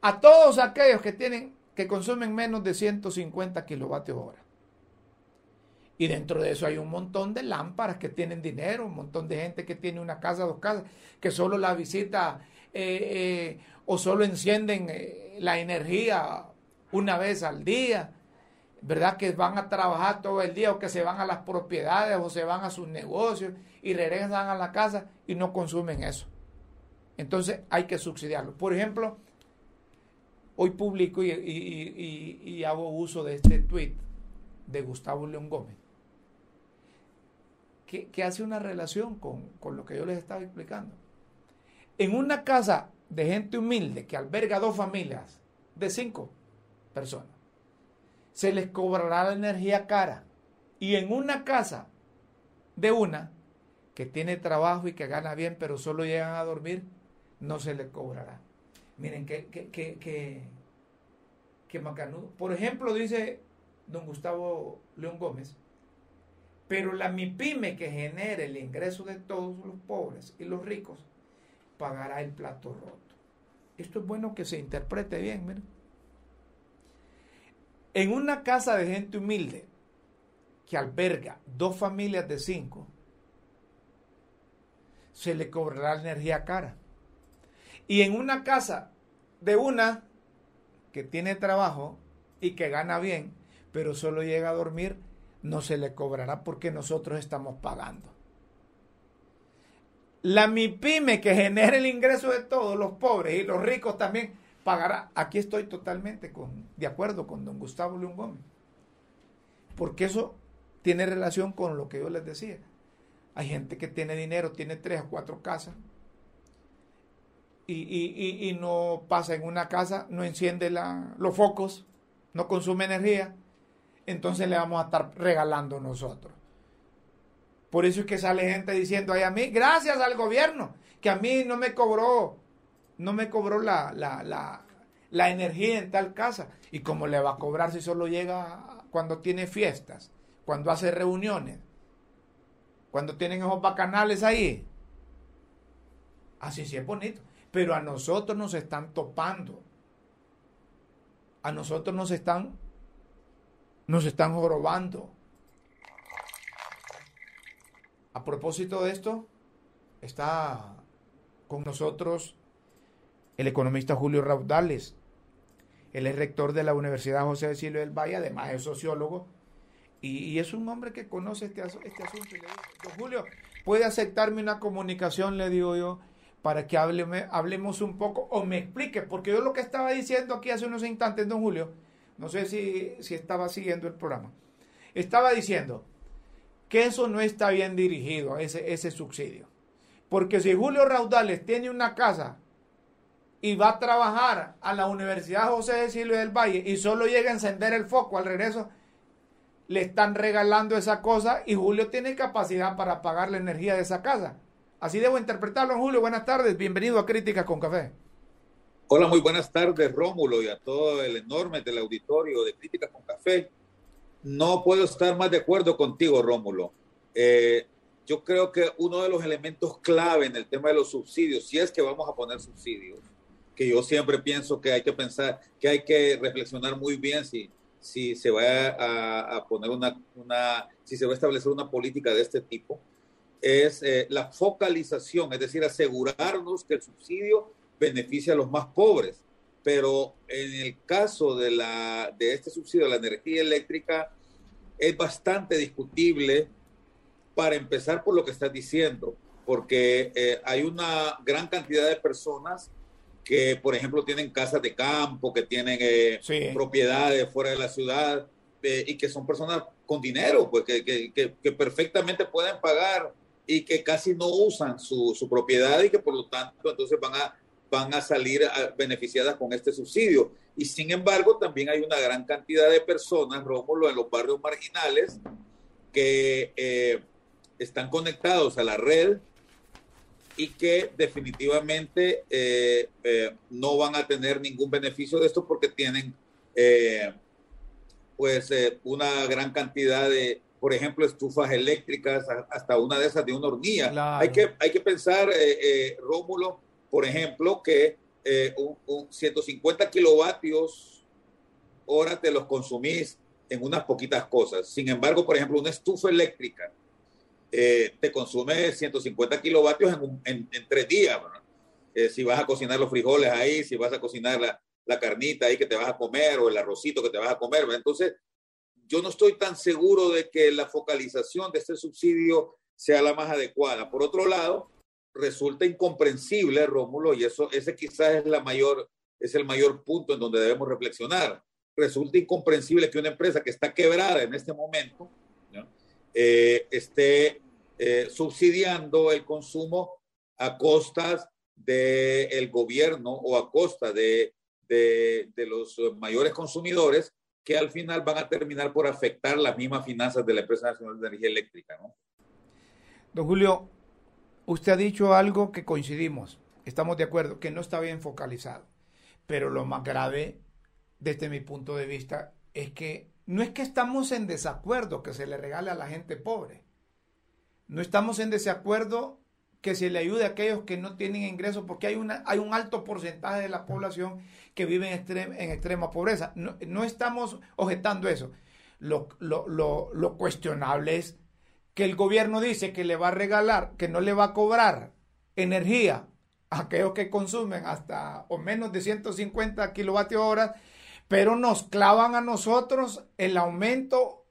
a todos aquellos que tienen que consumen menos de 150 kilovatios hora. Y dentro de eso hay un montón de lámparas que tienen dinero, un montón de gente que tiene una casa, dos casas, que solo la visita eh, eh, o solo encienden eh, la energía una vez al día, ¿verdad? Que van a trabajar todo el día o que se van a las propiedades o se van a sus negocios y regresan a la casa y no consumen eso. Entonces hay que subsidiarlo. Por ejemplo, hoy publico y, hago uso de este tweet de Gustavo León Gómez, que, hace una relación con, con lo que yo les estaba explicando. En una casa de gente humilde que alberga dos familias de cinco personas, se les cobrará la energía cara. Y en una casa de una que tiene trabajo y que gana bien, pero solo llegan a dormir, no se les cobrará. Miren, qué, qué, qué, qué, macanudo. Por ejemplo, dice don Gustavo León Gómez, pero la MIPYME que genere el ingreso de todos los pobres y los ricos pagará el plato roto. Esto es bueno que se interprete bien. En una casa de gente humilde que alberga dos familias de cinco, se le cobrará energía cara. Y en una casa de una que tiene trabajo y que gana bien, pero solo llega a dormir, no se le cobrará porque nosotros estamos pagando. La MIPYME que genera el ingreso de todos, los pobres y los ricos también, pagará. Aquí estoy totalmente con, de acuerdo con don Gustavo León Gómez. Porque eso tiene relación con lo que yo les decía. Hay gente que tiene dinero, tiene tres o cuatro casas, y, no pasa en una casa, no enciende los focos, no consume energía, entonces le vamos a estar regalando nosotros. Por eso es que sale gente diciendo, ay, a mí, gracias al gobierno, que a mí no me cobró, no me cobró la, la, la energía en tal casa. ¿Y cómo le va a cobrar si solo llega cuando tiene fiestas, cuando hace reuniones, cuando tienen esos bacanales ahí? Así sí es bonito. Pero a nosotros nos están topando. A nosotros nos están nos están jorobando. A propósito de esto, está con nosotros el economista Julio Raudales. Él es rector de la Universidad José de Silvio del Valle, además es sociólogo. Y, es un hombre que conoce este, este asunto. Digo, Julio, ¿puede aceptarme una comunicación? Le digo yo, para que hablemos un poco o me explique, porque yo lo que estaba diciendo aquí hace unos instantes, don Julio, no sé si, si estaba siguiendo el programa, estaba diciendo que eso no está bien dirigido, ese, ese subsidio. Porque si Julio Raudales tiene una casa y va a trabajar a la Universidad José de Silvio del Valle y solo llega a encender el foco al regreso, le están regalando esa cosa y Julio tiene capacidad para pagar la energía de esa casa. Así debo interpretarlo, Julio. Buenas tardes, bienvenido a Críticas con Café. Hola, muy buenas tardes, Rómulo, y a todo el enorme del auditorio de Críticas con Café. No puedo estar más de acuerdo contigo, Rómulo. Eh, yo creo que uno de los elementos clave en el tema de los subsidios, si es que vamos a poner subsidios, que yo siempre pienso que hay que pensar, que hay que reflexionar muy bien si, si se va a, poner una, una, si se va a establecer una política de este tipo, es eh, la focalización, es decir, asegurarnos que el subsidio beneficia a los más pobres. Pero en el caso de, la, de este subsidio de la energía eléctrica, es bastante discutible para empezar por lo que estás diciendo, porque eh, hay una gran cantidad de personas que, por ejemplo, tienen casas de campo, que tienen eh, propiedades fuera de la ciudad eh, y que son personas con dinero, pues que, que, que, perfectamente pueden pagar y que casi no usan su, su, propiedad y que por lo tanto entonces van a, van a salir beneficiadas con este subsidio. Y sin embargo, también hay una gran cantidad de personas, Rómulo, en los barrios marginales que eh, están conectados a la red y que definitivamente eh, eh, no van a tener ningún beneficio de esto porque tienen pues una gran cantidad de, por ejemplo, estufas eléctricas, hasta una de esas de una hornilla. Hay, que, hay que pensar, Rómulo, por ejemplo, que eh, un, 150 kilovatios hora te los consumís en unas poquitas cosas. Sin embargo, por ejemplo, una estufa eléctrica eh, te consume 150 kilovatios en, tres días. Eh, si vas a cocinar los frijoles ahí, si vas a cocinar la, la, carnita ahí que te vas a comer o el arrocito que te vas a comer. Entonces, yo no estoy tan seguro de que la focalización de este subsidio sea la más adecuada. Por otro lado, resulta incomprensible, Rómulo, y eso, ese quizás es la mayor, es el mayor punto en donde debemos reflexionar. Resulta incomprensible que una empresa que está quebrada en este momento eh, esté eh, subsidiando el consumo a costas del gobierno o a costa de, de, de, los mayores consumidores que al final van a terminar por afectar las mismas finanzas de la empresa nacional de energía eléctrica. ¿no? Don Julio, Usted ha dicho algo que coincidimos, estamos de acuerdo, que no está bien focalizado. Pero lo más grave, desde mi punto de vista, es que no es que estamos en desacuerdo que se le regale a la gente pobre. No estamos en desacuerdo que se le ayude a aquellos que no tienen ingresos, porque hay, una, hay un alto porcentaje de la población que vive en, en extrema pobreza. No, estamos objetando eso. Lo cuestionable es que el gobierno dice que le va a regalar, que no le va a cobrar energía a aquellos que consumen hasta o menos de 150 kilovatios hora, pero nos clavan a nosotros el aumento,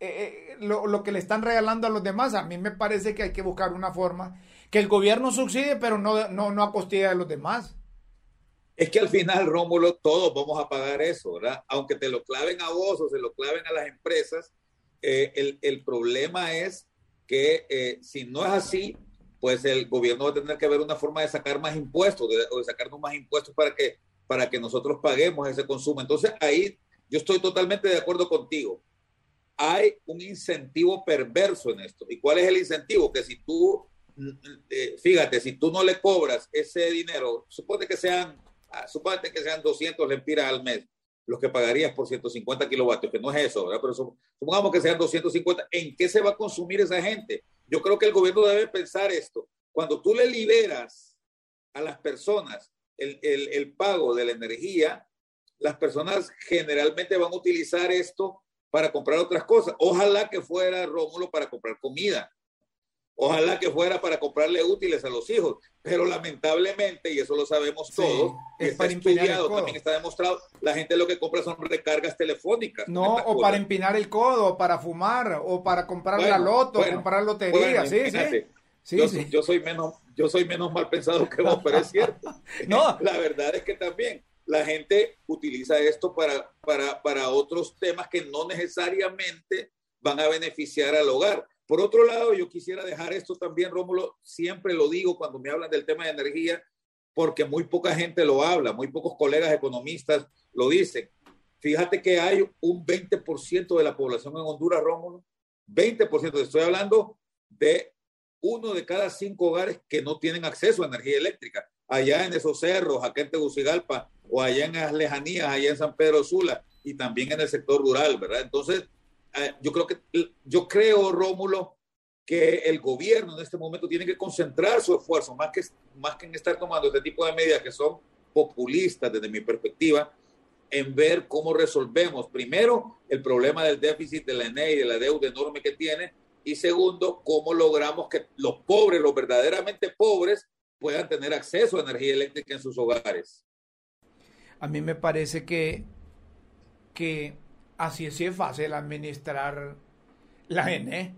eh, eh, lo, que le están regalando a los demás. A mí me parece que hay que buscar una forma que el gobierno subsidie, pero no, no, no a costilla de los demás. Es que al final, Rómulo, todos vamos a pagar eso, ¿verdad? Aunque te lo claven a vos o se lo claven a las empresas, eh, el, el, problema es que eh, si no es así, pues el gobierno va a tener que ver una forma de sacar más impuestos o de sacarnos más impuestos para que, para que nosotros paguemos ese consumo. Entonces ahí yo estoy totalmente de acuerdo contigo. Hay un incentivo perverso en esto. ¿Y cuál es el incentivo? Que si tú, eh, fíjate, si tú no le cobras ese dinero, supone que sean, ah, supone que sean 200 lempiras al mes, los que pagarías por 150 kilovatios, que no es eso, ¿verdad? Pero supongamos que sean 250, ¿en qué se va a consumir esa gente? Yo creo que el gobierno debe pensar esto. Cuando tú le liberas a las personas el, el, el pago de la energía, las personas generalmente van a utilizar esto para comprar otras cosas. Ojalá que fuera Rómulo para comprar comida. Ojalá que fuera para comprarle útiles a los hijos, pero lamentablemente, y eso lo sabemos todos, es está estudiado, también está demostrado, la gente lo que compra son recargas telefónicas. No, o para empinar el codo, o para fumar, o para comprar la loto, comprar lotería, sí, sí. yo, yo, soy menos, yo soy menos mal pensado que vos, pero es cierto. no. La verdad es que también la gente utiliza esto para, para, para otros temas que no necesariamente van a beneficiar al hogar. Por otro lado, yo quisiera dejar esto también, Rómulo, siempre lo digo cuando me hablan del tema de energía, porque muy poca gente lo habla, muy pocos colegas economistas lo dicen. Fíjate que hay un 20% de la población en Honduras, Rómulo, 20%, estoy hablando de uno de cada cinco hogares que no tienen acceso a energía eléctrica. Allá en esos cerros, acá en Tegucigalpa, o allá en las lejanías, allá en San Pedro Sula, y también en el sector rural, ¿verdad? Entonces, yo creo que, yo creo, Rómulo, que el gobierno en este momento tiene que concentrar su esfuerzo, más que, más que en estar tomando este tipo de medidas que son populistas desde mi perspectiva, en ver cómo resolvemos, primero, el problema del déficit de la ENE y de la deuda enorme que tiene, y segundo, cómo logramos que los pobres, los verdaderamente pobres, puedan tener acceso a energía eléctrica en sus hogares. A mí me parece que, que así es fácil administrar la N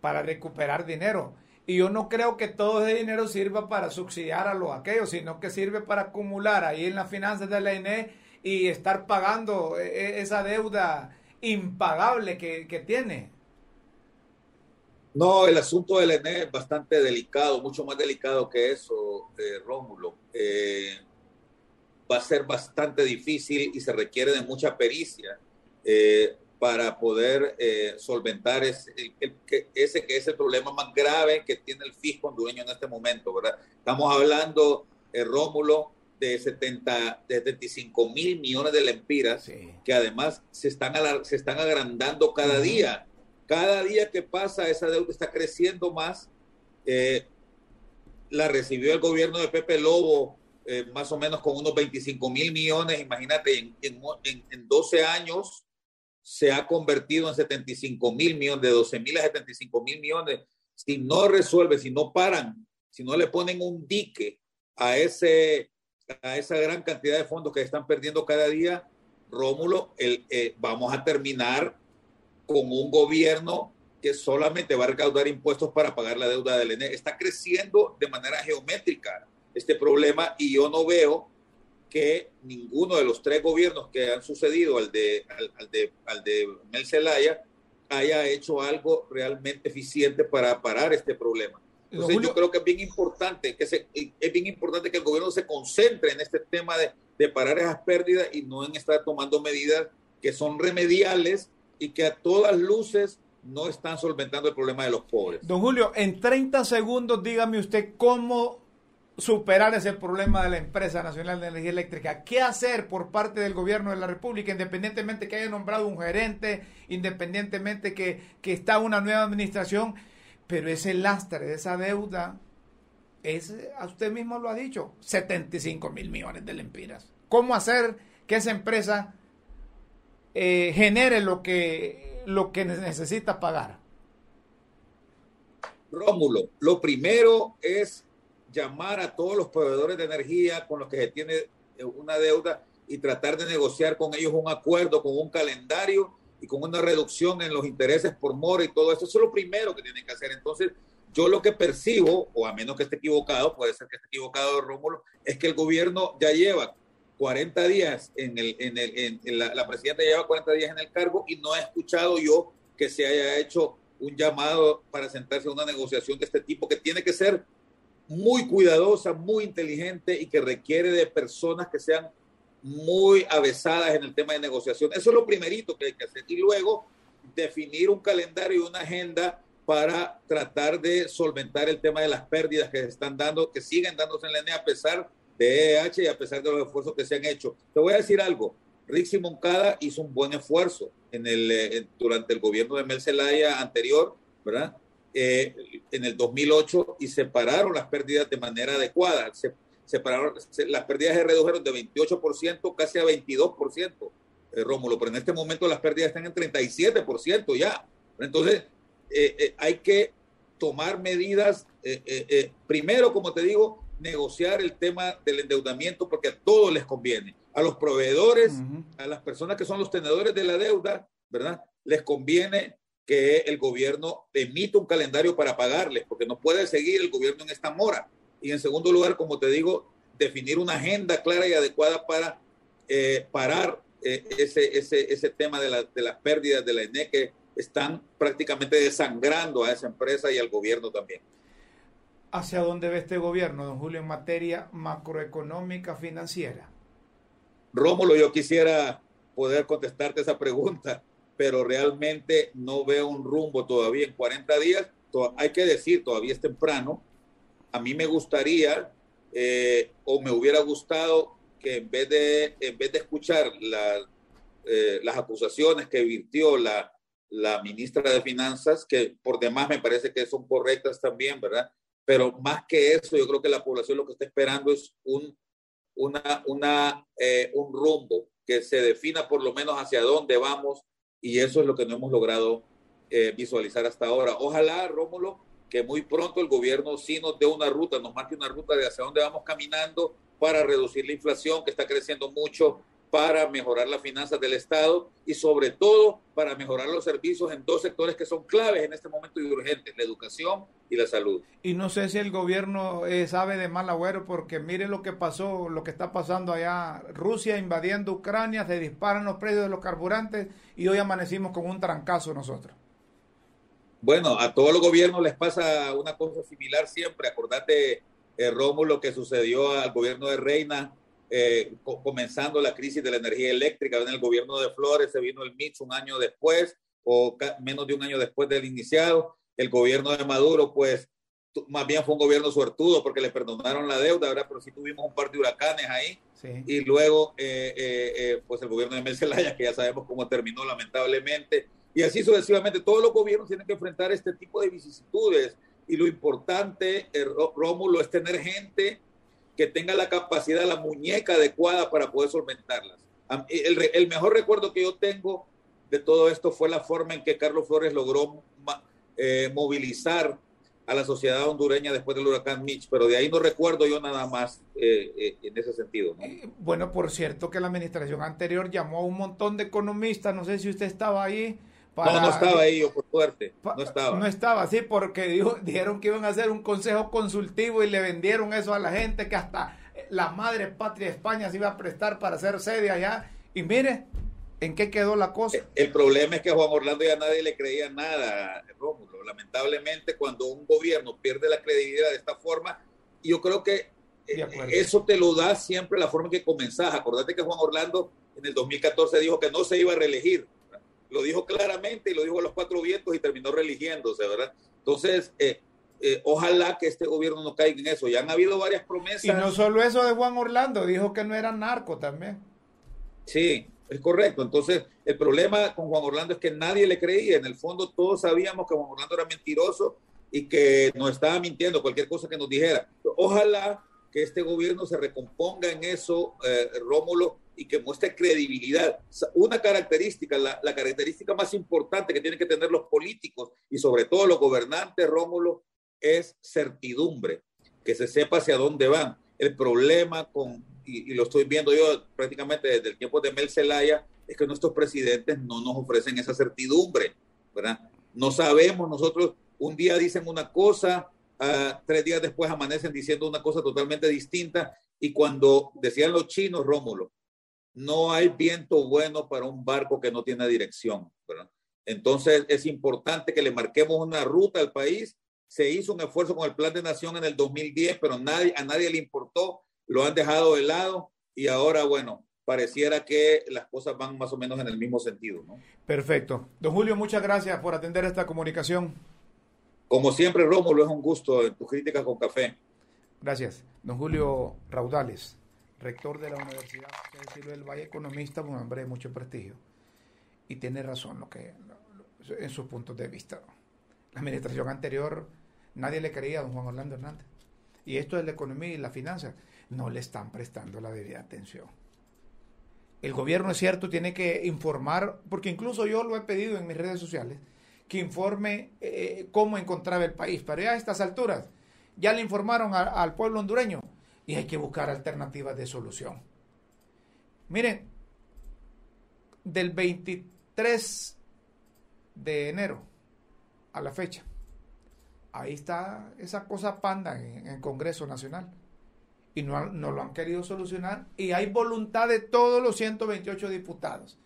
para recuperar dinero. Y yo no creo que todo ese dinero sirva para subsidiar a los aquellos, sino que sirve para acumular ahí en las finanzas de la INE y estar pagando e, e, esa deuda impagable que, tiene. No, el asunto del ENE es bastante delicado, mucho más delicado que eso, eh, Rómulo. Eh, va a ser bastante difícil y se requiere de mucha pericia eh, para poder eh, solventar ese, ese que es el problema más grave que tiene el fisco hondureño en este momento, ¿verdad? Estamos hablando, eh, Rómulo, de, 70, de 75 mil millones de lempiras que además se están, se están agrandando cada día. Cada día que pasa, esa deuda está creciendo más. la recibió el gobierno de Pepe Lobo eh, más o menos con unos 25 mil millones, imagínate, en, en, 12 años se ha convertido en 75 mil millones, de 12 mil a 75 mil millones. Si no resuelve, si no paran, si no le ponen un dique a, ese, a esa gran cantidad de fondos que están perdiendo cada día, Rómulo, el, eh, vamos a terminar con un gobierno que solamente va a recaudar impuestos para pagar la deuda del ENE. Está creciendo de manera geométrica este problema y yo no veo que ninguno de los tres gobiernos que han sucedido al de, al, de, al de Mel Zelaya haya hecho algo realmente eficiente para parar este problema. Entonces yo creo que es bien importante que se, es bien importante que el gobierno se concentre en este tema de, de parar esas pérdidas y no en estar tomando medidas que son remediales y que a todas luces no están solventando el problema de los pobres. Don Julio, en 30 segundos dígame usted cómo superar ese problema de la empresa nacional de energía eléctrica. ¿Qué hacer por parte del gobierno de la República, independientemente que haya nombrado un gerente, independientemente que, que está una nueva administración? Pero ese lastre de esa deuda es, a usted mismo lo ha dicho, 75 mil millones de lempiras. ¿Cómo hacer que esa empresa eh, genere lo que, lo que necesita pagar? Rómulo, lo primero es llamar a todos los proveedores de energía con los que se tiene eh, una deuda y tratar de negociar con ellos un acuerdo, con un calendario y con una reducción en los intereses por mora y todo eso. Eso es lo primero que tienen que hacer. Entonces, yo lo que percibo, o a menos que esté equivocado, puede ser que esté equivocado Rómulo, es que el gobierno ya lleva 40 días en el, en el, en la, la presidenta lleva 40 días en el cargo y no he escuchado yo que se haya hecho un llamado para sentarse a una negociación de este tipo, que tiene que ser muy cuidadosa, muy inteligente y que requiere de personas que sean muy avesadas en el tema de negociación. Eso es lo primerito que hay que hacer. Y luego definir un calendario y una agenda para tratar de solventar el tema de las pérdidas que se están dando, que siguen dándose en la ENE a pesar de EH y a pesar de los esfuerzos que se han hecho. Te voy a decir algo. Rick Moncada hizo un buen esfuerzo en el, eh, durante el gobierno de Mel Zelaya anterior, ¿verdad? Eh, en el 2008 y separaron las pérdidas de manera adecuada. Se, separaron, las pérdidas se redujeron de 28% casi a 22%, eh, Rómulo, pero en este momento las pérdidas están en 37% ya. Entonces, eh, hay que tomar medidas, primero, como te digo, negociar el tema del endeudamiento porque a todos les conviene. A los proveedores, a las personas que son los tenedores de la deuda, ¿verdad? Les conviene que el gobierno emita un calendario para pagarles, porque no puede seguir el gobierno en esta mora. Y en segundo lugar, como te digo, definir una agenda clara y adecuada para eh, parar eh, ese, ese, ese tema de, la, de las pérdidas de la ENE que están prácticamente desangrando a esa empresa y al gobierno también. ¿Hacia dónde ve este gobierno, don Julio, en materia macroeconómica financiera? Rómulo, yo quisiera poder contestarte esa pregunta pero realmente no veo un rumbo todavía en 40 días. Hay que decir, todavía es temprano. A mí me gustaría eh, o me hubiera gustado que en vez de, en vez de escuchar eh, las acusaciones que virtió la, la ministra de Finanzas, que por demás me parece que son correctas también, ¿verdad? Pero más que eso, yo creo que la población lo que está esperando es un, una, una, eh, un rumbo que se defina por lo menos hacia dónde vamos y eso es lo que no hemos logrado eh, visualizar hasta ahora. Ojalá, Rómulo, que muy pronto el gobierno sí nos dé una ruta, nos marque una ruta de hacia dónde vamos caminando para reducir la inflación que está creciendo mucho para mejorar las finanzas del Estado y sobre todo para mejorar los servicios en dos sectores que son claves en este momento y urgentes, la educación y la salud. Y no sé si el gobierno eh, sabe de mal agüero porque mire lo que pasó, lo que está pasando allá, Rusia invadiendo Ucrania, se disparan los precios de los carburantes y hoy amanecimos con un trancazo nosotros. Bueno, a todos los gobiernos les pasa una cosa similar siempre. Acordate, eh, Rómulo, que sucedió al gobierno de Reina eh, comenzando la crisis de la energía eléctrica. En el gobierno de Flores se vino el MITS un año después o menos de un año después del iniciado. El gobierno de Maduro, pues, más bien fue un gobierno suertudo porque le perdonaron la deuda, ¿verdad? Pero sí tuvimos un par de huracanes ahí. Y luego, eh, eh, pues, el gobierno de Mel que ya sabemos cómo terminó lamentablemente. Y así sucesivamente, todos los gobiernos tienen que enfrentar este tipo de vicisitudes. Y lo importante, Rómulo, es tener gente que tenga la capacidad, la muñeca adecuada para poder solventarlas. El, mejor recuerdo que yo tengo de todo esto fue la forma en que Carlos Flores logró eh, movilizar a la sociedad hondureña después del huracán Mitch, pero de ahí no recuerdo yo nada más eh, eh, en ese sentido. bueno, por cierto que la administración anterior llamó a un montón de economistas, no sé si usted estaba ahí, no, no estaba ahí, yo por suerte. No estaba. No estaba, sí, porque dijeron que iban a hacer un consejo consultivo y le vendieron eso a la gente, que hasta la madre patria de España se iba a prestar para hacer sede allá. Y mire, ¿en qué quedó la cosa? El problema es que a Juan Orlando ya nadie le creía nada, Rómulo. Lamentablemente, cuando un gobierno pierde la credibilidad de esta forma, yo creo que eh, eso te lo da siempre la forma en que comenzás. Acordate que Juan Orlando en el 2014 dijo que no se iba a reelegir lo dijo claramente y lo dijo a los cuatro vientos y terminó religiéndose, ¿verdad? Entonces, eh, eh, ojalá que este gobierno no caiga en eso. Ya han habido varias promesas. Y no solo eso de Juan Orlando, dijo que no era narco también. Sí, es correcto. Entonces, el problema con Juan Orlando es que nadie le creía. En el fondo, todos sabíamos que Juan Orlando era mentiroso y que nos estaba mintiendo cualquier cosa que nos dijera. Ojalá que este gobierno se recomponga en eso, eh, Rómulo, y que muestre credibilidad. Una característica, la, característica más importante que tienen que tener los políticos y sobre todo los gobernantes, Rómulo, es certidumbre, que se sepa hacia dónde van. El problema con, y, lo estoy viendo yo prácticamente desde el tiempo de Mel Zelaya, es que nuestros presidentes no nos ofrecen esa certidumbre, ¿verdad? No sabemos, nosotros un día dicen una cosa, ah, tres días después amanecen diciendo una cosa totalmente distinta, y cuando decían los chinos, Rómulo, no hay viento bueno para un barco que no tiene dirección. Entonces es importante que le marquemos una ruta al país. Se hizo un esfuerzo con el Plan de Nación en el 2010, pero nadie, a nadie le importó, lo han dejado de lado y ahora, bueno, pareciera que las cosas van más o menos en el mismo sentido. Perfecto. Don Julio, muchas gracias por atender esta comunicación. Como siempre, Rómulo, es un gusto en tus críticas con café. Gracias. Don Julio Raudales rector de la universidad, decirlo, el Valle economista, un hombre de mucho prestigio. Y tiene razón lo que, en sus puntos de vista. La administración anterior, nadie le creía a don Juan Orlando Hernández. Y esto de la economía y la finanza, no le están prestando la debida atención. El gobierno, es cierto, tiene que informar, porque incluso yo lo he pedido en mis redes sociales, que informe eh, cómo encontraba el país. Pero ya a estas alturas, ya le informaron al pueblo hondureño y hay que buscar alternativas de solución. Miren, del 23 de enero a la fecha, ahí está esa cosa panda en, el Congreso Nacional y no, no, lo han querido solucionar y hay voluntad de todos los 128 diputados.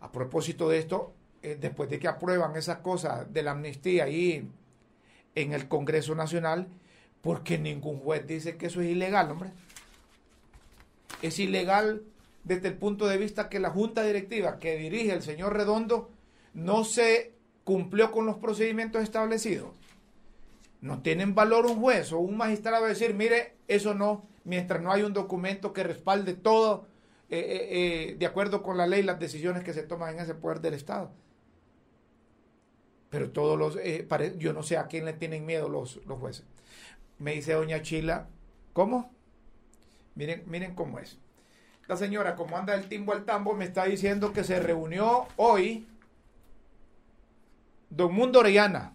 A propósito de esto, eh, después de que aprueban esas cosas de la amnistía ahí en el Congreso Nacional, porque ningún juez dice que eso es ilegal, hombre. Es ilegal desde el punto de vista que la junta directiva que dirige el señor Redondo no se cumplió con los procedimientos establecidos. No tienen valor un juez o un magistrado decir, mire, eso no, mientras no hay un documento que respalde todo eh, eh, eh, de acuerdo con la ley las decisiones que se toman en ese poder del Estado. Pero todos los, yo no sé a quién le tienen miedo los, los jueces. Me dice doña Chila, ¿cómo? Miren, miren cómo es. La señora, como anda el timbo al tambo, me está diciendo que se reunió hoy don Mundo Orellana,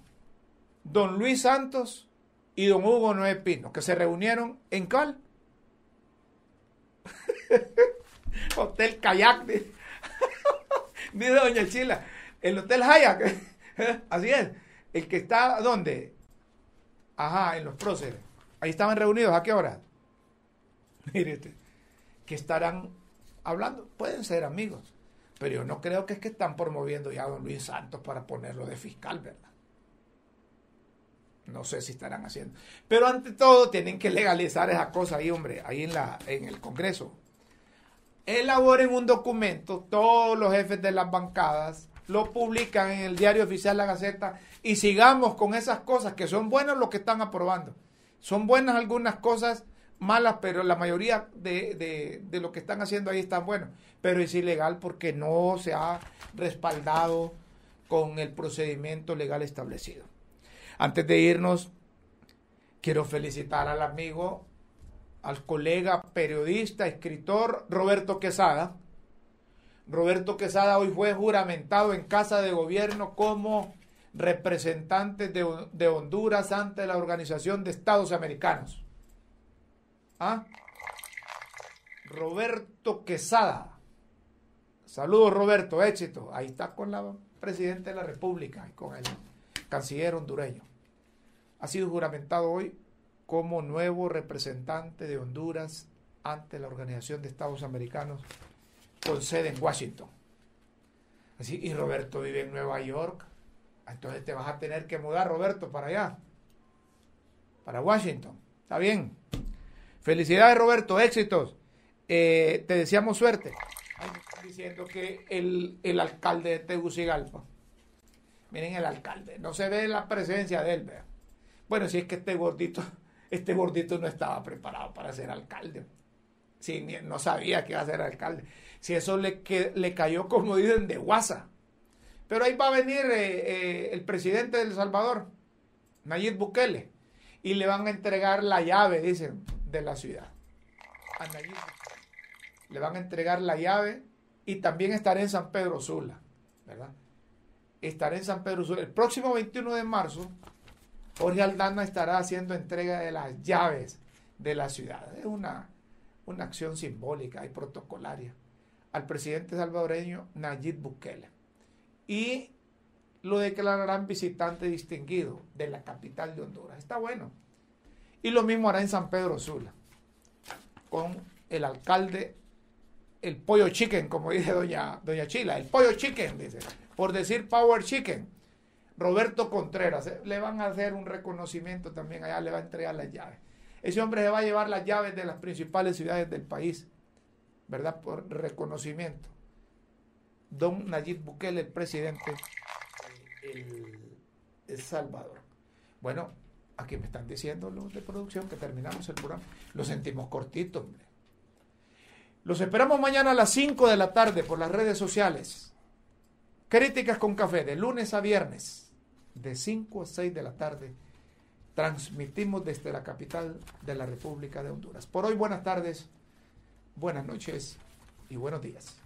don Luis Santos y don Hugo Noé Pino, que se reunieron en Cal. Hotel Kayak. Dice Doña Chila. El Hotel Hayak. Así es. El que está, ¿dónde? Ajá, en los próceres. Ahí estaban reunidos. ¿A qué hora? Mire, este, que estarán hablando. Pueden ser amigos. Pero yo no creo que es que están promoviendo ya a don Luis Santos para ponerlo de fiscal, ¿verdad? No sé si estarán haciendo. Pero ante todo tienen que legalizar esa cosa ahí, hombre, ahí en, la, en el Congreso. Elaboren un documento, todos los jefes de las bancadas lo publican en el diario oficial La Gaceta y sigamos con esas cosas que son buenas lo que están aprobando. Son buenas algunas cosas malas, pero la mayoría de, de lo que están haciendo ahí están buenos. Pero es ilegal porque no se ha respaldado con el procedimiento legal establecido. Antes de irnos, quiero felicitar al amigo, al colega periodista, escritor Roberto Quesada. Roberto Quesada hoy fue juramentado en Casa de Gobierno como representante de, Honduras ante la Organización de Estados Americanos. ¿Ah? Roberto Quesada. Saludos Roberto, éxito. Ahí está con la presidenta de la República y con él canciller hondureño. Ha sido juramentado hoy como nuevo representante de Honduras ante la Organización de Estados Americanos con sede en Washington. Así, y Roberto vive en Nueva York. Entonces te vas a tener que mudar, Roberto, para allá. Para Washington. Está bien. Felicidades, Roberto. Éxitos. Eh, te deseamos suerte. diciendo que el, el alcalde de Tegucigalpa Miren el alcalde, no se ve la presencia de él. Bueno, si es que este gordito, este gordito no estaba preparado para ser alcalde. Si no sabía que iba a ser alcalde. Si eso le, que, le cayó, como dicen, de guasa. Pero ahí va a venir eh, eh, el presidente de El Salvador, Nayib Bukele, y le van a entregar la llave, dicen, de la ciudad. A Nayib. Le van a entregar la llave y también estará en San Pedro Sula, ¿verdad? estaré en San Pedro Sur. El próximo 21 de marzo, Jorge Aldana estará haciendo entrega de las llaves de la ciudad. Es una, una acción simbólica y protocolaria al presidente salvadoreño Nayib Bukele. Y lo declararán visitante distinguido de la capital de Honduras. Está bueno. Y lo mismo hará en San Pedro Sula, con el alcalde, el pollo chicken, como dice doña, doña Chila, el pollo chicken, dice por decir Power Chicken. Roberto Contreras, eh, le van a hacer un reconocimiento también allá, le va a entregar las llaves. Ese hombre se va a llevar las llaves de las principales ciudades del país, ¿verdad? Por reconocimiento. Don Nayib Bukele, el presidente de El Salvador. Bueno, aquí me están diciendo los de producción que terminamos el programa. Lo sentimos cortito, hombre. Los esperamos mañana a las 5 de la tarde por las redes sociales. Críticas con café, de lunes a viernes, de 5 a 6 de la tarde. Transmitimos desde la capital de la República de Honduras. Por hoy, buenas tardes, buenas noches y buenos días.